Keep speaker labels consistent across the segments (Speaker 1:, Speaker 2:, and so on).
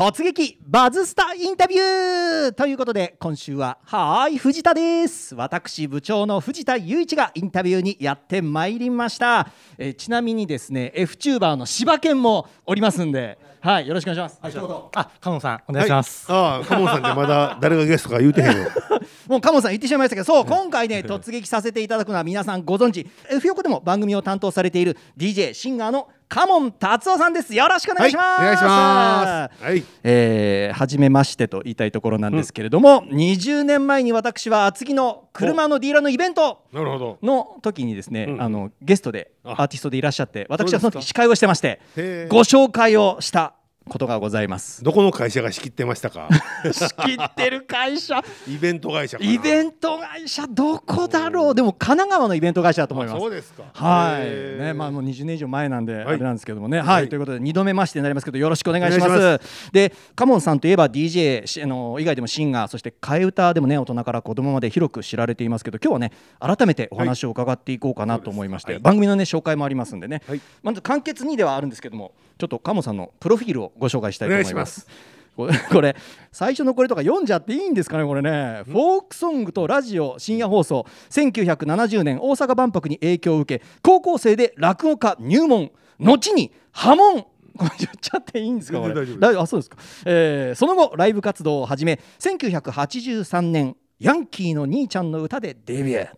Speaker 1: 突撃バズスタインタビューということで今週ははい藤田です。私部長の藤田雄一がインタビューにやってまいりました、えーちなみにですね F チューバーの柴犬もおりますんではいよろしくお願いします、一言
Speaker 2: あ、カノンさん、お願いします。
Speaker 3: ああ、カモンさんってまだ 誰がゲストか言うてへんよ。
Speaker 1: もうカモンさん言ってしまいましたけどそう今回ね突撃させていただくのは皆さんご存知。F 横でも番組を担当されている DJ シンガーのカモン達夫さんです。よろしくお願いします、
Speaker 3: はいお願いします。はい。
Speaker 1: えー初めましてと言いたいところなんですけれども、20年前に私は厚木の車のディーラーのイベント
Speaker 3: なるほど。
Speaker 1: の時にですね、
Speaker 3: うん。
Speaker 1: あのゲストで
Speaker 3: あ。
Speaker 1: アーティストでいらっしゃって私はその時司会をしてましてご紹介をしたことがございます。
Speaker 3: どこの会社が仕切ってましたか？
Speaker 1: 仕切ってる会社。
Speaker 3: イベント会社。
Speaker 1: イベント会社どこだろう？でも神奈川のイベント会社だと思い
Speaker 3: あ
Speaker 1: ます。
Speaker 3: そうですか。
Speaker 1: はい、ね、まあもう20年以上前なんで、
Speaker 3: い。
Speaker 1: あれなんですけどもね、はい、
Speaker 3: はい。
Speaker 1: ということで2度目ましてになりますけど、よろしくお願いします。で、カモンさんといえば DJ しあの以外でもシンガー、そして替え歌でもね、大人から子供まで広く知られていますけど、今日はね、改めてお話を伺っていこうかなと思いまして、
Speaker 3: はい。
Speaker 1: 番組のね紹介もありますんでね、
Speaker 3: はい。
Speaker 1: まず簡潔にではあるんですけども、ちょっとカモンさんのプロフィールをご紹介したいと思います。これ最初のこれとか読んじゃっていいんですかねこれね。フォークソングとラジオ深夜放送。1970年大阪万博に影響を受け高校生で落語家入門。後に破門これ言っちゃっていいんですか
Speaker 3: 大丈夫
Speaker 1: あそうですか、えーその後ライブ活動を始め1983年ヤンキーの兄ちゃんの歌でデビュー、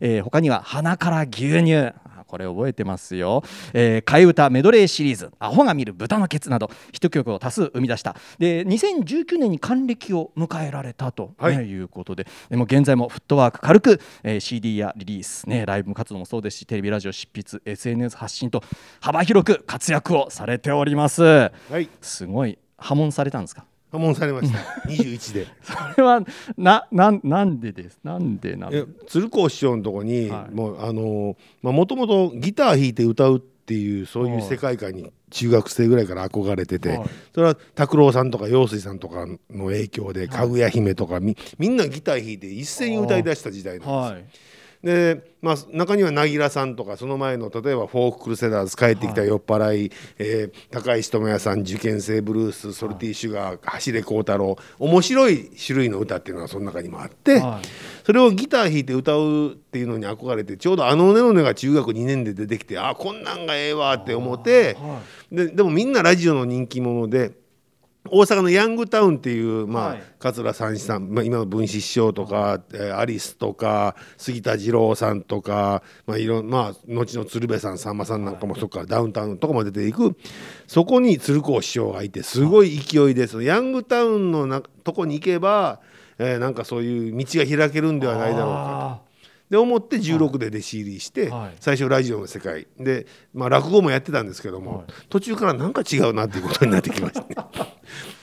Speaker 1: えー他には鼻から牛乳。あこれ覚えてますよ、えー替え歌メドレーシリーズ「アホが見る豚のケツ」など。ヒット曲を多数生み出した。で2019年に還暦を迎えられたと、ね
Speaker 3: はい。
Speaker 1: い、うことで。でも現在もフットワーク軽く、えー CD やリリース、ね、ライブ活動もそうですしテレビラジオ執筆 SNS 発信と幅広く活躍をされております。
Speaker 3: はい。
Speaker 1: すごい破門されたんですか？
Speaker 3: 破門されました。21で。
Speaker 1: それはななんなんでです？なんでなん
Speaker 3: え
Speaker 1: で
Speaker 3: 鶴光師匠のとこに、
Speaker 1: はい
Speaker 3: もうあのまあもともとギター弾いて歌うっていうそういう世界観に中学生ぐらいから憧れてて、
Speaker 1: はい
Speaker 3: それは拓郎さんとか陽水さんとかの影響で、かぐや姫とかみみんなギター弾いて一斉に歌い出した時代なんですよ。
Speaker 1: はい
Speaker 3: でまあ、中には凪良さんとかその前の例えばフォーククルセダーズ帰ってきた酔っ払い、えー高石智也さん受験生ブルースソルティシュガー走れ孝太郎面白い種類の歌っていうのはその中にもあって、
Speaker 1: はい。
Speaker 3: それをギター弾いて歌うっていうのに憧れてちょうど「あのねのね」が中学2年で出てきてあこんなんがええわって思ってででもみんなラジオの人気者で。大阪のヤングタウンっていう、まあ
Speaker 1: はい。
Speaker 3: 桂三枝さん、まあ、今の文枝師匠とか、えーアリスとか杉田二郎さんとか、まあいろんまあ、後の鶴瓶さんさんまさんなんかもそこからダウンタウンとかも出ていく。そこに鶴光師匠がいてすごい勢いでそのヤングタウンのなとこに行けば、えーなんかそういう道が開けるんではないだろうかと。で思って16で弟子入りして、
Speaker 1: はい。
Speaker 3: 最初ラジオの世界。で、まあ、落語もやってたんですけども、
Speaker 1: はい。
Speaker 3: 途中からなんか違うなっていうことになってきましたね。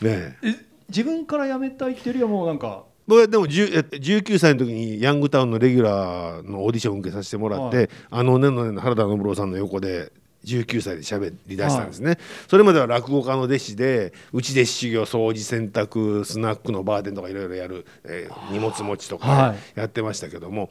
Speaker 3: ねえ。
Speaker 1: え自分から辞めたいっていうよりはもうなんか
Speaker 3: 僕はでも10え19歳の時にヤングタウンのレギュラーのオーディションを受けさせてもらって、
Speaker 1: はい。
Speaker 3: あのねのねの原田信郎さんの横で19歳で喋り出したんですね、それまでは落語家の弟子でうち弟子修行掃除洗濯スナックのバーテンとかいろいろやる、えー荷物持ちと
Speaker 1: は
Speaker 3: か
Speaker 1: い。
Speaker 3: やってましたけども、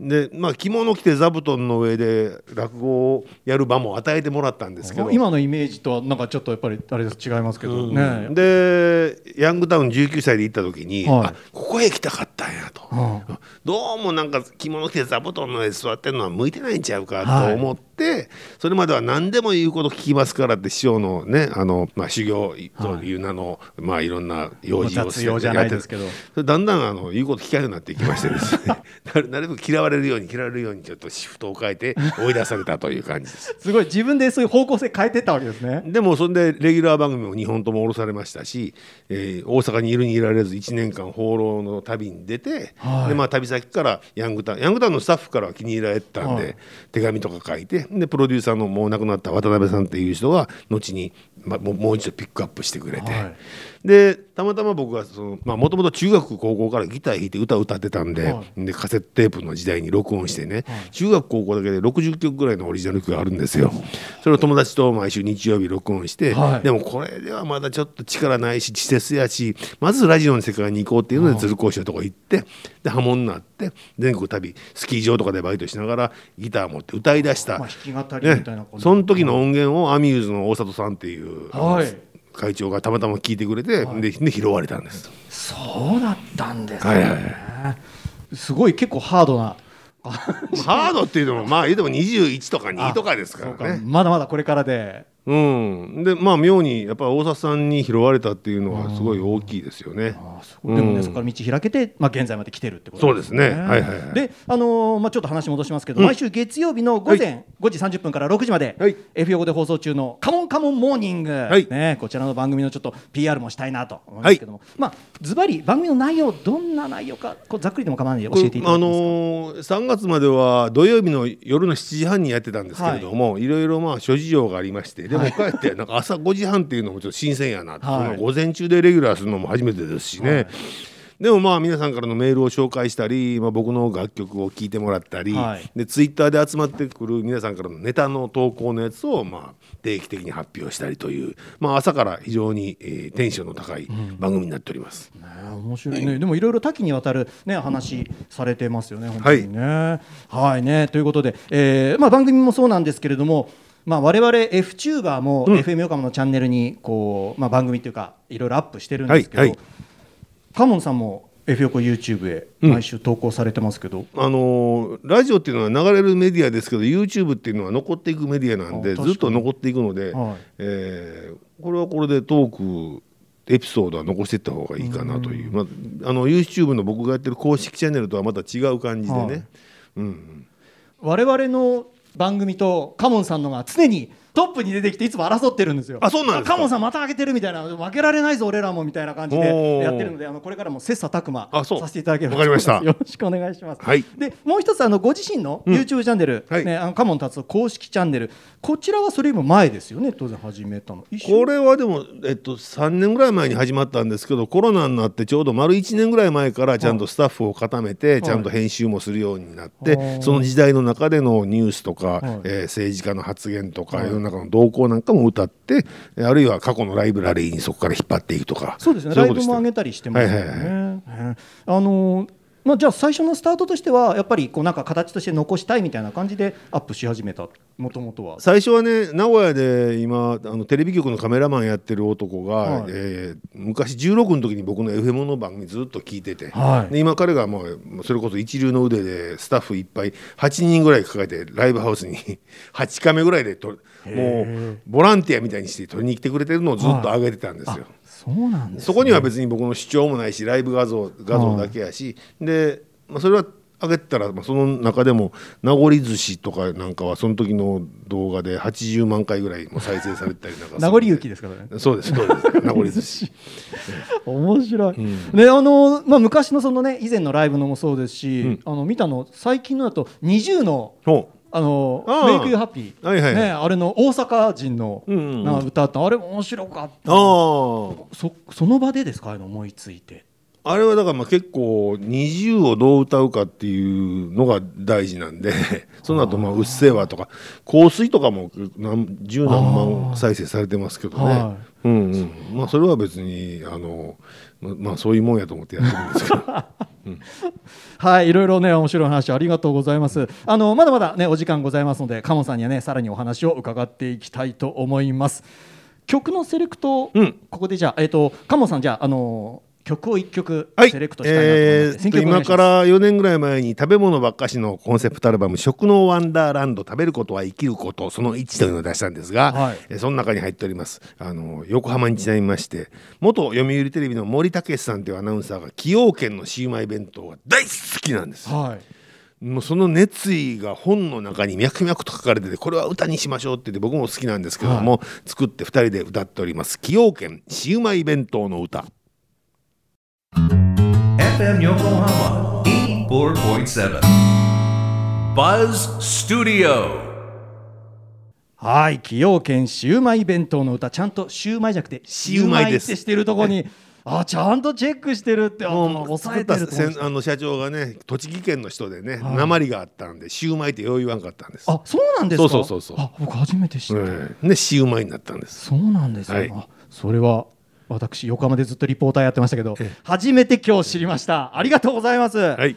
Speaker 3: でまあ着物着て座布団の上で落語をやる場も与えてもらったんですけど。
Speaker 1: 今のイメージとはなんかちょっとやっぱりあれ違いますけどね、
Speaker 3: でヤングタウン19歳で行った時に、
Speaker 1: はい。
Speaker 3: あここへ来たかったんやと、
Speaker 1: うん。
Speaker 3: どうもなんか着物着て座布団の上で座ってるのは向いてないんちゃうか
Speaker 1: はい。
Speaker 3: と思って、それまでは何でも言うこと聞きますからって師匠のねあの、まあ、修行という名の、まあ、いろんな用事を
Speaker 1: 雑用じゃないですけど。
Speaker 3: だんだんあの言うこと聞かないようになっていきましてですね。なるなるべく嫌われるように嫌われるようにちょっとシフトを変えて 追い出されたという感じです。
Speaker 1: すごい。自分でそういう方向性変えてったわけですね。
Speaker 3: でもそれでレギュラー番組も2本とも降ろされましたし、えー大阪にいるにいられず1年間放浪の旅に出て、
Speaker 1: はい。
Speaker 3: でまあ、旅先からヤングタウンヤングタウンのスタッフからは気に入られてたんで、
Speaker 1: はい。
Speaker 3: 手紙とか書いてでプロデューサーのもう亡くなった渡辺さんっていう人は後に、まあ、もうもう一度ピックアップしてくれて、
Speaker 1: はい。
Speaker 3: でたまたま僕はもともと中学高校からギター弾いて歌歌ってたんで,、
Speaker 1: は
Speaker 3: でカセットテープの時代に録音してね、中学高校だけで60曲ぐらいのオリジナル曲があるんですよ。それを友達と毎週日曜日録音して、
Speaker 1: はい。
Speaker 3: でもこれではまだちょっと力ないし稚拙やしまずラジオの世界に行こうっていうので鶴光師のとこ行ってで波紋になって全国旅スキー場とかでバイトしながらギター持って歌い出した、
Speaker 1: まあ弾き語りみたいな
Speaker 3: ね。その時の音源をアミューズの大里さんっていう、
Speaker 1: はい
Speaker 3: 会長がたまたま聞いてくれて、でで拾われたんです。
Speaker 1: そうだったんですね、
Speaker 3: はいはいはい。
Speaker 1: すごい結構ハードな。
Speaker 3: ハードっていうのもまあ言うても21とか2とかですからね。
Speaker 1: まだまだこれからで
Speaker 3: うん、でまあ妙にやっぱり大里さんに拾われたっていうのはすごい大きいですよね。
Speaker 1: でもね、
Speaker 3: うん。
Speaker 1: そこから道開けて、まあ、現在まで来てるってこと
Speaker 3: そうですね。はいはいはい。
Speaker 1: で、あのーまあ、ちょっと話戻しますけど、
Speaker 3: うん。
Speaker 1: 毎週月曜日の午前5時30分から6時まで、
Speaker 3: はい。
Speaker 1: F 横で放送中の「カモンカモンモーニング」
Speaker 3: い。
Speaker 1: ね、こちらの番組のちょっと PR もしたいなと思いますけども、まあズバリ番組の内容どんな内容かこうざっくりでも構わないので教えていただ
Speaker 3: あ
Speaker 1: けますか、
Speaker 3: のー、3月までは土曜日の夜の7時半にやってたんですけれども、い、ろいろまあ諸事情がありましてでも帰ってなんか朝5時半っていうのもちょっと新鮮やな、
Speaker 1: はい。
Speaker 3: 午前中でレギュラーするのも初めてですしね、でもまあ皆さんからのメールを紹介したり、まあ、僕の楽曲を聴いてもらったり、
Speaker 1: はい。
Speaker 3: でツイッターで集まってくる皆さんからのネタの投稿のやつをまあ定期的に発表したりという、まあ、朝から非常に、えーテンションの高い番組になっております。
Speaker 1: ね面白いね、でもいろいろ多岐にわたる、ね、話されてますよね、本当にね。はい、ね。ということで、えーまあ、番組もそうなんですけれども、まあ、我々 F チューバーも FM 横浜のチャンネルにこう、まあ、番組というかいろいろアップしてるんですけど、
Speaker 3: はいはい。
Speaker 1: カモンさんも F 横 YouTube へ毎週投稿されてますけど、
Speaker 3: あのーラジオっていうのは流れるメディアですけど YouTube っていうのは残っていくメディアなんでずっと残っていくので、
Speaker 1: はい。
Speaker 3: えーこれはこれでトークエピソードは残していった方がいいかなという、まあ、あの YouTube の僕がやってる公式チャンネルとはまた違う感じでね、
Speaker 1: はい。
Speaker 3: うん、
Speaker 1: 我々の番組とカモンさんのが常にトップに出てきていつも争ってるんですよ。
Speaker 3: あそうなんですか？
Speaker 1: カモンさんまた上げてるみたいな負けられないぞ俺らもみたいな感じでやってるのであのこれからも切磋琢磨させていただければ
Speaker 3: わかりました。
Speaker 1: よろしくお願いします。
Speaker 3: はい。
Speaker 1: でもう一つあのご自身の
Speaker 3: うん。
Speaker 1: YouTube チャンネル、
Speaker 3: はい。
Speaker 1: ねあのカモン達夫公式チャンネル。こちらはそれよりも前ですよね当然始めたの。
Speaker 3: これはでも、えっと、3年ぐらい前に始まったんですけどコロナになってちょうど丸1年ぐらい前からちゃんとスタッフを固めて、
Speaker 1: い。
Speaker 3: ちゃんと編集もするようになって、
Speaker 1: はい
Speaker 3: その時代の中でのニュースとか、
Speaker 1: はい。
Speaker 3: えー政治家の発言とか、
Speaker 1: はい。
Speaker 3: 世の中の動向なんかも歌ってあるいは過去のライブラリーにそこから引っ張っていくとか。
Speaker 1: そうですね。ライブも上げたりしてますよね。
Speaker 3: はいはいはい。
Speaker 1: うんあのーまあ、じゃあ最初のスタートとしてはやっぱりこうなんか形として残したいみたいな感じでアップし始めた？もともとは。
Speaker 3: 最初はね名古屋で今あのテレビ局のカメラマンやってる男が、
Speaker 1: はい。
Speaker 3: えー昔16の時に僕の FM の番組ずっと聞いてて、
Speaker 1: はい。
Speaker 3: で今彼がもうそれこそ一流の腕でスタッフいっぱい8人ぐらい抱えてライブハウスに 8カメぐらいでともうボランティアみたいにして撮りに来てくれてるのをずっと上げてたんですよ。
Speaker 1: そうなんです、ね、
Speaker 3: そこには別に僕の主張もないしライブ画像画像だけやし、で、まあ、それは上げてたら、まあ、その中でも名残寿司とかなんかはその時の動画で80万回ぐらいも再生されたりなんか
Speaker 1: 名残雪ですからね。
Speaker 3: そうですそうです。名残寿司。
Speaker 1: 面白い、
Speaker 3: ん。
Speaker 1: ねあのまあ、昔のそのね以前のライブのもそうですし、
Speaker 3: うん。
Speaker 1: あの見たの最近のだと20の
Speaker 3: ほ
Speaker 1: あのメイクユーハッピー、
Speaker 3: はいはいはい。
Speaker 1: ね、あれの大阪人の、
Speaker 3: うんうん。うん
Speaker 1: な歌ってあれ面白かった。そその場でですか？あの思いついて
Speaker 3: ああれはだからまあ結構20をどう歌うかっていうのが大事なんで その後まあうっせぇわとか香水とかも何十何万再生されてますけどね、
Speaker 1: は
Speaker 3: うんうん。まあそれは別にあのままあそういうもんやと思ってやってるんですけど。
Speaker 1: はい、いろいろね面白い話ありがとうございます。あのまだまだねお時間ございますので、カモさんにはねさらにお話を伺っていきたいと思います。曲のセレクト、
Speaker 3: うん。
Speaker 1: ここでじゃあえっ、とカモさんじゃああの曲を一曲
Speaker 3: はい
Speaker 1: セレクトしたいなと思います。
Speaker 3: えー
Speaker 1: 選曲お願いします
Speaker 3: 今から4年ぐらい前に食べ物ばっかしのコンセプトアルバム「食のワンダーランド食べることは生きることその1」というのを出したんですが、
Speaker 1: はい
Speaker 3: えーその中に入っておりますあの横浜にちなみまして元読売テレビの森武さんというアナウンサーが崎陽軒のシウマイ弁当が大好きなんです。
Speaker 1: はい。
Speaker 3: もうその熱意が本の中に脈々と書かれててこれは歌にしましょうって言って僕も好きなんですけども、作って2人で歌っております崎陽軒シウマイ弁当の歌。
Speaker 2: FM Yokohama 84.7 Buzz Studio.
Speaker 1: はい、崎陽軒シウマイ弁当の歌ちゃんとシウマイじゃなくてシウマイってしてるところに あちゃんとチェックしてるってあ
Speaker 3: もう
Speaker 1: 抑えてる
Speaker 3: あの社長がね栃木県の人でね
Speaker 1: はい。
Speaker 3: 鉛があったんでシウマイってよう言わんかったんです。
Speaker 1: あそうなんですか？
Speaker 3: そうそうそうそう。
Speaker 1: あ僕初めて知った、
Speaker 3: うんでシウマイになったんです。
Speaker 1: そうなんですよ、
Speaker 3: はい。
Speaker 1: あそれは私横浜でずっとリポーターやってましたけど
Speaker 3: ええ。
Speaker 1: 初めて今日知りました。ありがとうございます、
Speaker 3: はい。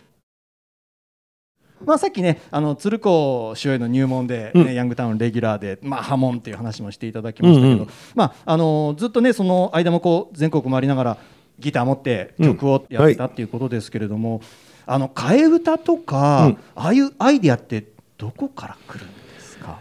Speaker 1: まあ、さっきねあの鶴子主演の入門で、ね
Speaker 3: うん。
Speaker 1: ヤングタウンレギュラーで、まあ、波紋っていう話もしていただきましたけど、
Speaker 3: うんうん。
Speaker 1: まあ、あのずっとねその間もこう全国回りながらギター持って曲をやってたっていうことですけれども、あの替え歌とか、
Speaker 3: うん。
Speaker 1: ああいうアイディアってどこから来るんですか？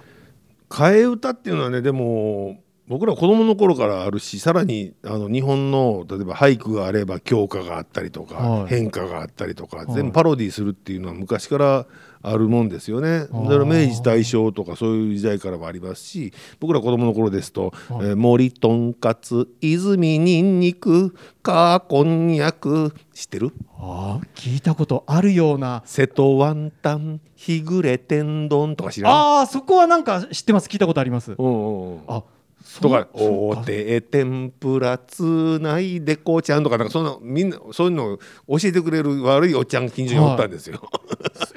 Speaker 3: 替え歌っていうのはねでも僕ら子供の頃からあるしさらにあの日本の例えば俳句があれば教歌があったりとか、
Speaker 1: はい。
Speaker 3: 変化があったりとか、
Speaker 1: い。
Speaker 3: 全部パロディするっていうのは昔からあるもんですよね。だから明治大正とかそういう時代からもありますし僕ら子供の頃ですと「
Speaker 1: はい。
Speaker 3: えー森とんかつ泉にんにくかこんにゃく」知ってる？
Speaker 1: ああ聞いたことあるような。
Speaker 3: 瀬戸ワンタン日暮れ天丼とか知らん？
Speaker 1: ああそこはなんか知ってます。聞いたことあります。
Speaker 3: うんうんうん。
Speaker 1: あそ
Speaker 3: とか「おて天ぷらつないでこうちゃん」とかなんかそんなみんなそういうのを教えてくれる悪いおっちゃん近所におったんですよ。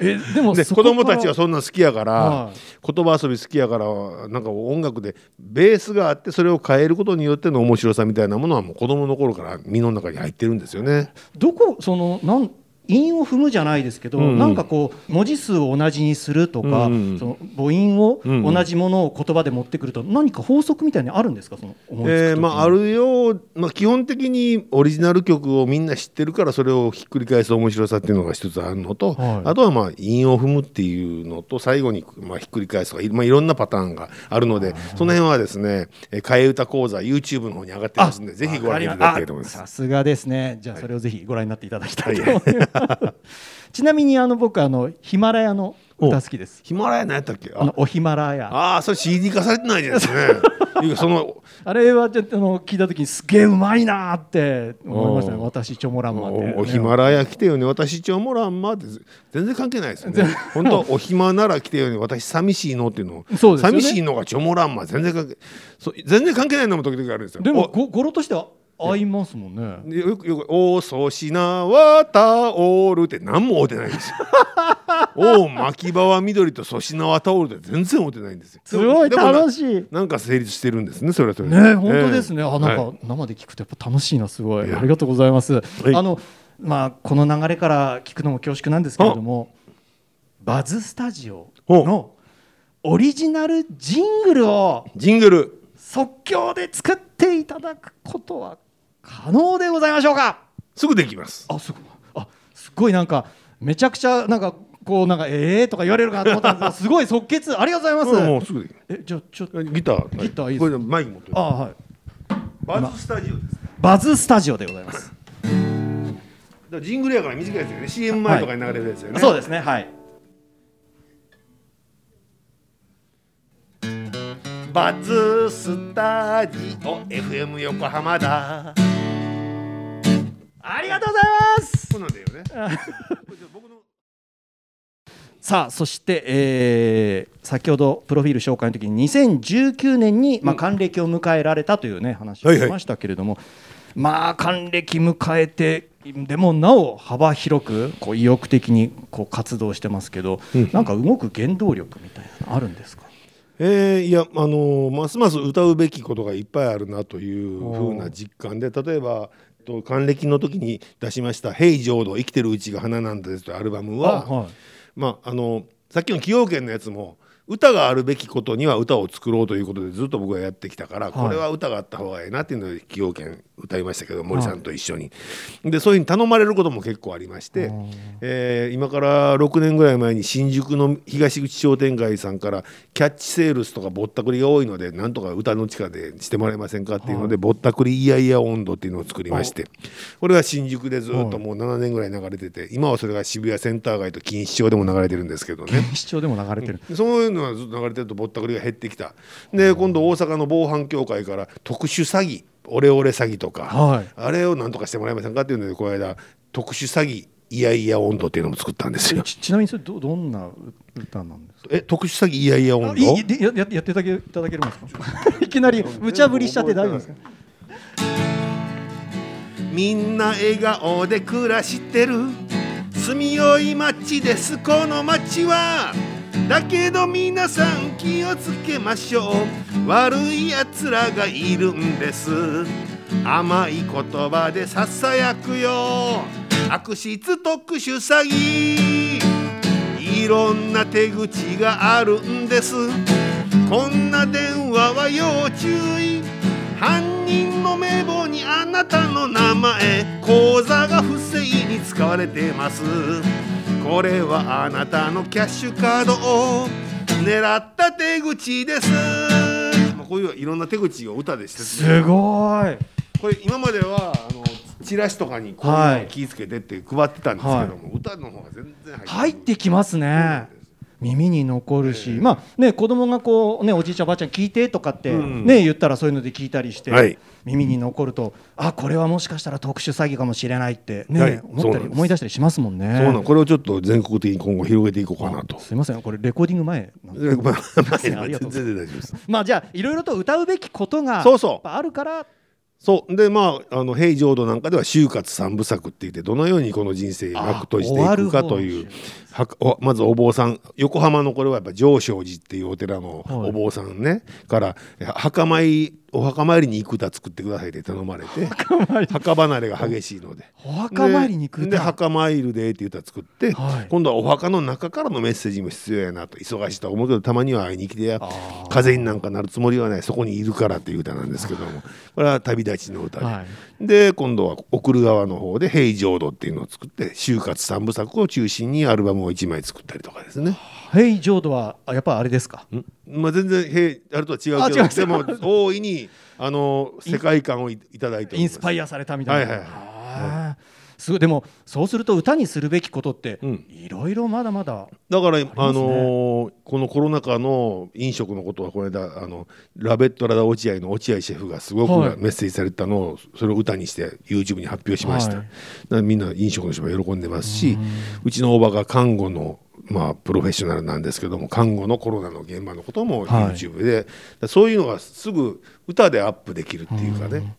Speaker 1: えでも
Speaker 3: で子供たちはそんな好きやから、
Speaker 1: はい
Speaker 3: 言葉遊び好きやからなんか音楽でベースがあってそれを変えることによっての面白さみたいなものはもう子供の頃から身の中に入ってるんですよね。
Speaker 1: どこそのなん韻を踏むじゃないですけど、
Speaker 3: うんうん。
Speaker 1: なんかこう文字数を同じにするとか、
Speaker 3: うんうん
Speaker 1: その母音を同じものを言葉で持ってくると、何か法則みたいにあるんですかその思い
Speaker 3: えーまあ、あるよう、まあ、基本的にオリジナル曲をみんな知ってるからそれをひっくり返す面白さっていうのが一つあるのと、
Speaker 1: はい。
Speaker 3: あとはまあ韻を踏むっていうのと最後にまあひっくり返すとかい,、まあ、いろんなパターンがあるのでその辺はですねえー替え歌講座 YouTube の方に上がってますんでぜひご覧いただきたいと思います。
Speaker 1: あさすがですね。じゃあそれをぜひご覧になっていただきたいと思います、ちなみにあの僕あのヒマラヤの歌好きです。
Speaker 3: ヒマラヤ何やったっけ？あ。
Speaker 1: あのおヒマラヤ。
Speaker 3: あーそれ CD 化されてないですね。いやその
Speaker 1: あれはちょっとあの聞いた時にすげえうまいなーって思いましたね。私チョモランマって、
Speaker 3: おおヒマラヤ来てよね。私ちょもらんまって全然関係ないですよね。本当お暇なら来てよね。私寂しいのっていうの。
Speaker 1: そうですよね。
Speaker 3: 寂しいのがちょもらんま全然関係全然関係ないのも時々あるんですよ。
Speaker 1: でも
Speaker 3: お
Speaker 1: ご語呂としては合いますもんね。
Speaker 3: よくよく「おそしなわたおる」って何も合うてないんですよ。お巻き場は緑と粗品はタオルって全然合うてないんですよ。
Speaker 1: すごい楽しい。
Speaker 3: なんか成立してるんですねそれはそれで。
Speaker 1: ね本当ですね、
Speaker 3: ええ
Speaker 1: あなんか
Speaker 3: はい。
Speaker 1: 生で聞くとやっぱ楽しいなすごい。ありがとうございます、
Speaker 3: い。
Speaker 1: あのまあこの流れから聞くのも恐縮なんですけれどもバズスタジオのオリジナルジングルを
Speaker 3: ジングル。
Speaker 1: 即興で作っていただくことは可能でございましょうか。
Speaker 3: すぐできます。
Speaker 1: あすごい。あすごいなんかめちゃくちゃなんかこうなんかええとか言われるかなと思ったんですけど すごい即決ありがとうございます、
Speaker 3: うんもうすぐでき
Speaker 1: えじゃあちょっと
Speaker 3: ギター？
Speaker 1: ギターいいです
Speaker 3: マイク持ってる。
Speaker 1: あはい。
Speaker 3: バズスタジオです
Speaker 1: バズスタジオでございます。
Speaker 3: らジングルやから短いですよね。CM 前とかに流れるやつよね、
Speaker 1: そうですね。はい。
Speaker 3: バズスタジオ。FM 横浜だ
Speaker 1: ます
Speaker 3: そうなんだよね。
Speaker 1: さあそして、えー先ほどプロフィール紹介の時に2019年に、まあ、還暦を迎えられたというね話をしましたけれども、まあ還暦迎えてでもなお幅広くこう意欲的にこう活動してますけど、
Speaker 3: うん。
Speaker 1: なんか動く原動力みたいなのあるんですか？
Speaker 3: えーいやあのーますます歌うべきことがいっぱいあるなというふうな実感で例えばと還暦の時に出しました「ヘイ浄土生きてるうちが花なんです」というアルバムは、
Speaker 1: はい。
Speaker 3: まああのさっきの崎陽軒のやつも歌があるべきことには歌を作ろうということでずっと僕はやってきたから、これは歌があった方がいいなっていうので崎陽軒歌いましたけど森さんと一緒に、でそういうふうに頼まれることも結構ありまして、えー今から6年ぐらい前に新宿の東口商店街さんからキャッチセールスとかぼったくりが多いのでなんとか歌の力でしてもらえませんかっていうので、ぼったくりイヤイヤ温度っていうのを作りましてこれが新宿でずっともう7年ぐらい流れてて今はそれが渋谷センター街と錦糸町でも流れてるんですけどね。
Speaker 1: 視聴でも流れてる、
Speaker 3: でそういうのはずっと流れてるとぼったくりが減ってきた。で今度大阪の防犯協会から特殊詐欺オレオレ詐欺とか、
Speaker 1: はい。
Speaker 3: あれをなんとかしてもらえませんかっていうのでこの間特殊詐欺イヤイヤ温度っていうのも作ったんですよ。
Speaker 1: ちちなみにそれどどんな歌なんですか？
Speaker 3: え特殊詐欺イヤイヤ温
Speaker 1: いい
Speaker 3: 度
Speaker 1: でやややっていただけいただけるんですか？いきなり無茶ぶりしちゃって大丈夫ですか？
Speaker 3: みんな笑顔で暮らしてる。住みよい街ですこの街はだけど皆さん気をつけましょう。悪いやつらがいるんです。甘い言葉でささやくよ。悪質特殊詐欺。いろんな手口があるんです。こんな電話は要注意。犯人の名簿にあなたの名前。口座が不正に使われてます。これはあなたのキャッシュカードを狙った手口です。まあこういういろんな手口を歌でして
Speaker 1: すごい。
Speaker 3: これ今まではあのチラシとかにこういうのを気ぃつけてって配ってたんですけども、歌の方が全然入って
Speaker 1: 入ってきますね耳に残るし、まあね子供がこうねおじいちゃんおばあちゃん聞いてとかって
Speaker 3: うん。
Speaker 1: ね、言ったらそういうので聞いたりして、
Speaker 3: はい。
Speaker 1: 耳に残るとあこれはもしかしたら特殊詐欺かもしれないってね、
Speaker 3: はい。
Speaker 1: 思ったり思い出したりしますもんね。
Speaker 3: そうなんこれをちょっと全国的に今後広げていこうかなと。
Speaker 1: すみませんこれレコーディング前
Speaker 3: まあ、まあ、
Speaker 1: すいませんありがとう。
Speaker 3: 全然大丈夫です。
Speaker 1: まあじゃあいろいろと歌うべきことが
Speaker 3: そうそう。
Speaker 1: あるから。
Speaker 3: そう。でまああの平浄土なんかでは就活三部作って言ってどのようにこの人生幕閉じていくかというまずお坊さん横浜のこれはやっぱ上昇寺っていうお寺の
Speaker 1: はい。
Speaker 3: お坊さんね、から墓参りお墓参りに行く歌作ってくださいって頼まれて。墓離れが激しいので。
Speaker 1: お墓参りに行く
Speaker 3: でで
Speaker 1: 歌
Speaker 3: 墓参るでっていう歌作って、
Speaker 1: はい。
Speaker 3: 今度はお墓の中からのメッセージも必要やなと忙しいとは思うけどたまには会いに来てや風になんかなるつもりはないそこにいるからっていう歌なんですけども。これは旅立ちの歌で、
Speaker 1: はい。
Speaker 3: で今度は送る側の方で「平浄土」っていうのを作って就活三部作を中心にアルバムを1枚作ったりとかですね。
Speaker 1: ヘイ浄土はあやっぱあれですか？
Speaker 3: ん？まあ、全然平あれとは違うけどでも大いにあの世界観をいいただいて
Speaker 1: インスパイアされたみたいな、
Speaker 3: はいはいはい
Speaker 1: すごい。でもそうすると歌にするべきことって
Speaker 3: うん。
Speaker 1: いろいろまだまだ
Speaker 3: だから、あのーこのコロナ禍の飲食のことはこの間あのラベットラダ落合の落合シェフがすごく
Speaker 1: はい。
Speaker 3: メッセージされたのをそれを歌にして YouTube に発表しました、
Speaker 1: はい。
Speaker 3: みんな飲食の人も喜んでますしうちのおばが看護のまあ、プロフェッショナルなんですけども看護のコロナの現場のことも
Speaker 1: はい。
Speaker 3: YouTube で、だからそういうのがすぐ歌でアップできるっていうかね、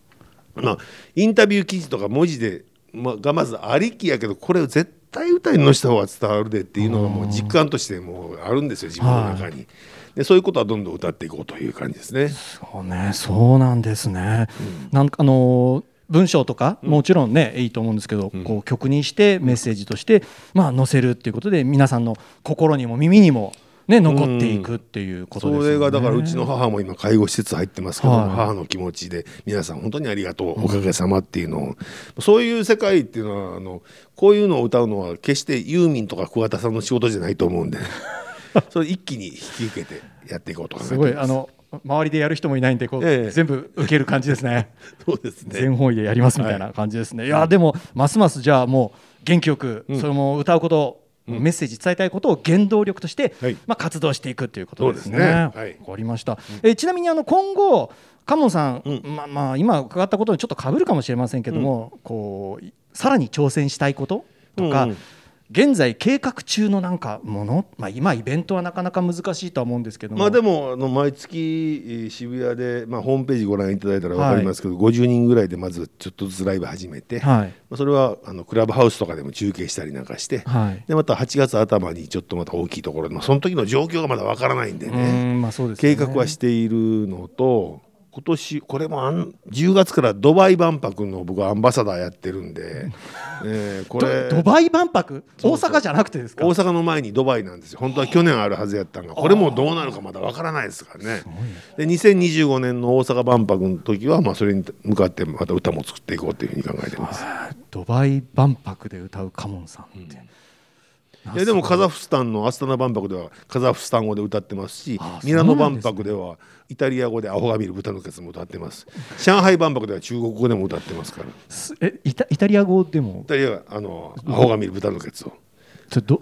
Speaker 3: まあ、インタビュー記事とか文字で、まあ、がまずありきやけどこれを絶対歌に乗せた方が伝わるでっていうのがもう実感としてもうあるんですよ自分の中に。でそういうことはどんどん歌っていこうという感じですね。
Speaker 1: そうね。そうなんですね、なんかあのー文章とかもちろんね、いいと思うんですけど、こう曲にしてメッセージとしてまあ載せるっていうことで皆さんの心にも耳にもね残っていくっていうことですよね。
Speaker 3: それがだからうちの母も今介護施設入ってますけど、
Speaker 1: はい。
Speaker 3: 母の気持ちで皆さん本当にありがとうおかげさまっていうのを、そういう世界っていうのはあのこういうのを歌うのは決してユーミンとか桑田さんの仕事じゃないと思うんで それ一気に引き受けてやっていこうと考えて
Speaker 1: す
Speaker 3: ます。
Speaker 1: ごいあの周りでやる人もいないんでこう、
Speaker 3: ええ。
Speaker 1: 全部受ける感じですね。
Speaker 3: そうですね。
Speaker 1: 全方位でやりますみたいな感じですね。い、やでもますますじゃあもう元気よく、それも歌うこと、メッセージ伝えたいことを原動力として、
Speaker 3: はい
Speaker 1: まあ活動していくっていうことですね。
Speaker 3: すねはい
Speaker 1: わかりました。えちなみにあの今後カモンさん、まあまあ今伺ったことにちょっと被るかもしれませんけども、こうさらに挑戦したいこととか。
Speaker 3: うんうん
Speaker 1: 現在計画中のなんかもの、まあ、今イベントはなかなか難しいとは思うんですけども、
Speaker 3: まあでもあの毎月えー渋谷で、まあ、ホームページご覧いただいたら分かりますけど、50人ぐらいでまずちょっとずつライブ始めて、ま
Speaker 1: はい。
Speaker 3: あそれはあのクラブハウスとかでも中継したりなんかして、
Speaker 1: はい。
Speaker 3: でまた8月頭にちょっとまた大きいところで、まあ、その時の状況がまだ分からないんで
Speaker 1: う
Speaker 3: ね、
Speaker 1: んまあそうですよね。
Speaker 3: 計画はしているのと今年これもあん10月からドバイ万博の僕はアンバサダーやってるんで、えーこれ
Speaker 1: ドドバイ万博？大阪じゃなくてですか？
Speaker 3: 大阪の前にドバイなんですよ。本当は去年あるはずやったんが。これもどうなるかまだわからないですからね。で2025年の大阪万博の時はまあそれに向かってまた歌も作っていこうというふうに考えてます。
Speaker 1: ドバイ万博で歌うカモンさんって、
Speaker 3: いやでもカザフスタンのアスタナ万博ではカザフスタン語で歌ってますし
Speaker 1: あ
Speaker 3: ミラノ万博ではイタリア語で「アホが見る豚のケツ」も歌ってます。上海万博では中国語でも歌ってますから。
Speaker 1: えイタイタリア語でも？
Speaker 3: タリアはあの「アホが見る豚のケツ」を。
Speaker 1: それど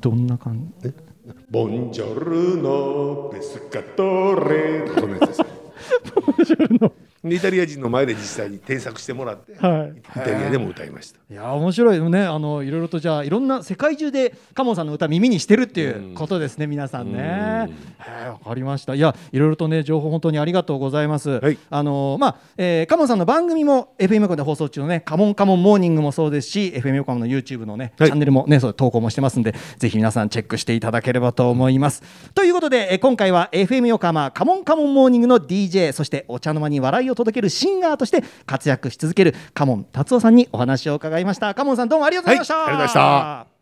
Speaker 1: どんな感じ「
Speaker 3: ボンジョルノペスカトレ」そんなやつです。でイタリア人の前で実際に添削してもらって、
Speaker 1: はい。
Speaker 3: イタリアでも歌いました。
Speaker 1: いや面白い。ねあのいろいろとじゃあいろんな世界中でカモンさんの歌耳にしてるっていうことですね、皆さんね。はいわかりました。いやいろいろとね情報本当にありがとうございます。
Speaker 3: はい。
Speaker 1: あのまあ、えーカモンさんの番組も FM 横で放送中のねカモンカモンモーニングもそうですし FM 横浜の YouTube のね、
Speaker 3: はい。
Speaker 1: チャンネルもねそう投稿もしてますんでぜひ皆さんチェックしていただければと思います。ということで、えー今回は FM 横浜カモンカモンモーニングの DJ そしてお茶の間に笑いを届けるシンガーとして活躍し続けるカモン達夫さんにお話を伺いました。カモンさんどうもありがとうございました。
Speaker 3: はいありがとうございました